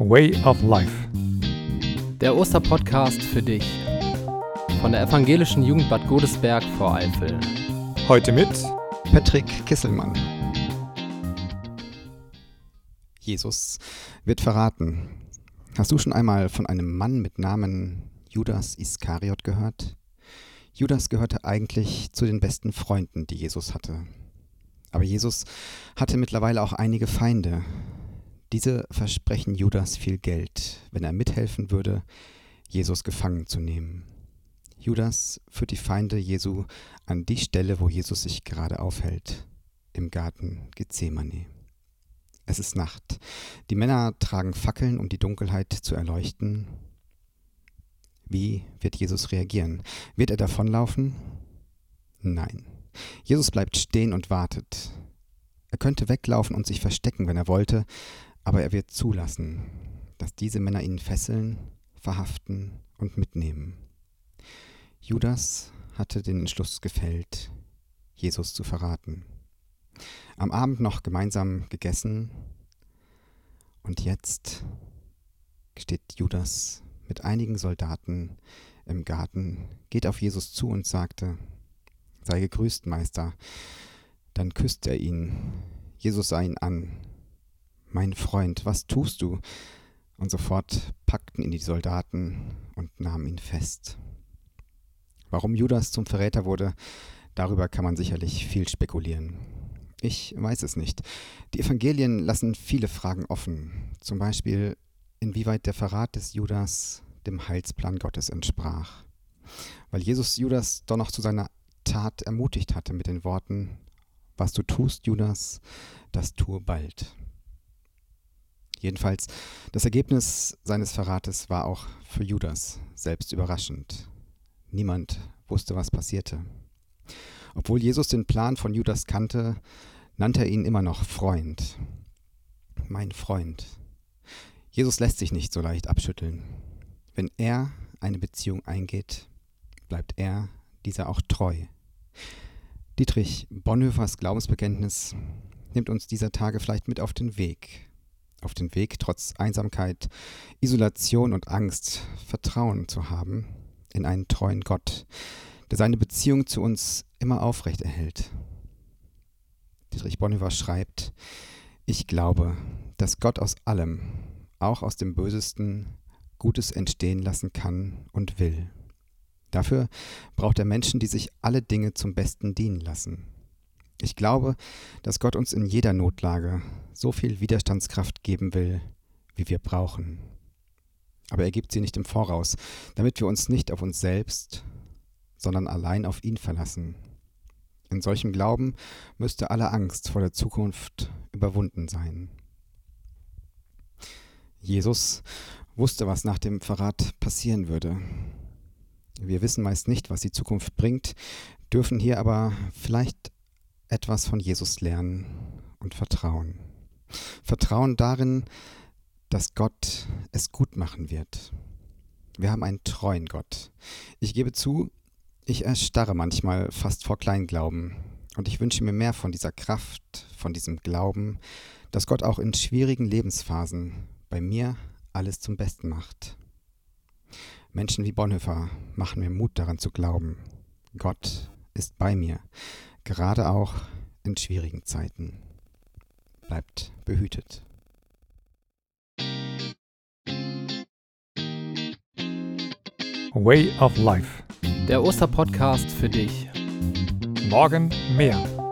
Way of Life. Der Osterpodcast für dich von der Evangelischen Jugend Bad Godesberg vor Eifel. Heute mit Patrick Kisselmann. Jesus wird verraten. Hast du schon einmal von einem Mann mit Namen Judas Iskariot gehört? Judas gehörte eigentlich zu den besten Freunden, die Jesus hatte. Aber Jesus hatte mittlerweile auch einige Feinde. Diese versprechen Judas viel Geld, wenn er mithelfen würde, Jesus gefangen zu nehmen. Judas führt die Feinde Jesu an die Stelle, wo Jesus sich gerade aufhält, im Garten Gethsemane. Es ist Nacht. Die Männer tragen Fackeln, um die Dunkelheit zu erleuchten. Wie wird Jesus reagieren? Wird er davonlaufen? Nein. Jesus bleibt stehen und wartet. Er könnte weglaufen und sich verstecken, wenn er wollte, aber er wird zulassen, dass diese Männer ihn fesseln, verhaften und mitnehmen. Judas hatte den Entschluss gefällt, Jesus zu verraten. Am Abend noch gemeinsam gegessen und jetzt steht Judas mit einigen Soldaten im Garten, geht auf Jesus zu und sagte, sei gegrüßt, Meister. Dann küsst er ihn. Jesus sah ihn an. Mein Freund, was tust du? Und sofort packten ihn die Soldaten und nahmen ihn fest. Warum Judas zum Verräter wurde, darüber kann man sicherlich viel spekulieren. Ich weiß es nicht. Die Evangelien lassen viele Fragen offen. Zum Beispiel, inwieweit der Verrat des Judas dem Heilsplan Gottes entsprach. Weil Jesus Judas doch noch zu seiner Tat ermutigt hatte mit den Worten, was du tust, Judas, das tue bald. Jedenfalls, das Ergebnis seines Verrates war auch für Judas selbst überraschend. Niemand wusste, was passierte. Obwohl Jesus den Plan von Judas kannte, nannte er ihn immer noch Freund. Mein Freund. Jesus lässt sich nicht so leicht abschütteln. Wenn er eine Beziehung eingeht, bleibt er dieser auch treu. Dietrich Bonhoeffers Glaubensbekenntnis nimmt uns dieser Tage vielleicht mit auf den Weg. Auf den Weg, trotz Einsamkeit, Isolation und Angst, Vertrauen zu haben in einen treuen Gott, der seine Beziehung zu uns immer aufrecht erhält. Dietrich Bonhoeffer schreibt, ich glaube, dass Gott aus allem, auch aus dem Bösesten, Gutes entstehen lassen kann und will. Dafür braucht er Menschen, die sich alle Dinge zum Besten dienen lassen. Ich glaube, dass Gott uns in jeder Notlage so viel Widerstandskraft geben will, wie wir brauchen. Aber er gibt sie nicht im Voraus, damit wir uns nicht auf uns selbst, sondern allein auf ihn verlassen. In solchem Glauben müsste alle Angst vor der Zukunft überwunden sein. Jesus wusste, was nach dem Verrat passieren würde. Wir wissen meist nicht, was die Zukunft bringt, dürfen hier aber vielleicht etwas von Jesus lernen und vertrauen. Vertrauen darin, dass Gott es gut machen wird. Wir haben einen treuen Gott. Ich gebe zu, ich erstarre manchmal fast vor Kleinglauben und ich wünsche mir mehr von dieser Kraft, von diesem Glauben, dass Gott auch in schwierigen Lebensphasen bei mir alles zum Besten macht. Menschen wie Bonhoeffer machen mir Mut daran zu glauben. Gott ist bei mir, gerade auch in schwierigen Zeiten. Bleibt behütet. Way of Life. Der Osterpodcast für dich. Morgen mehr.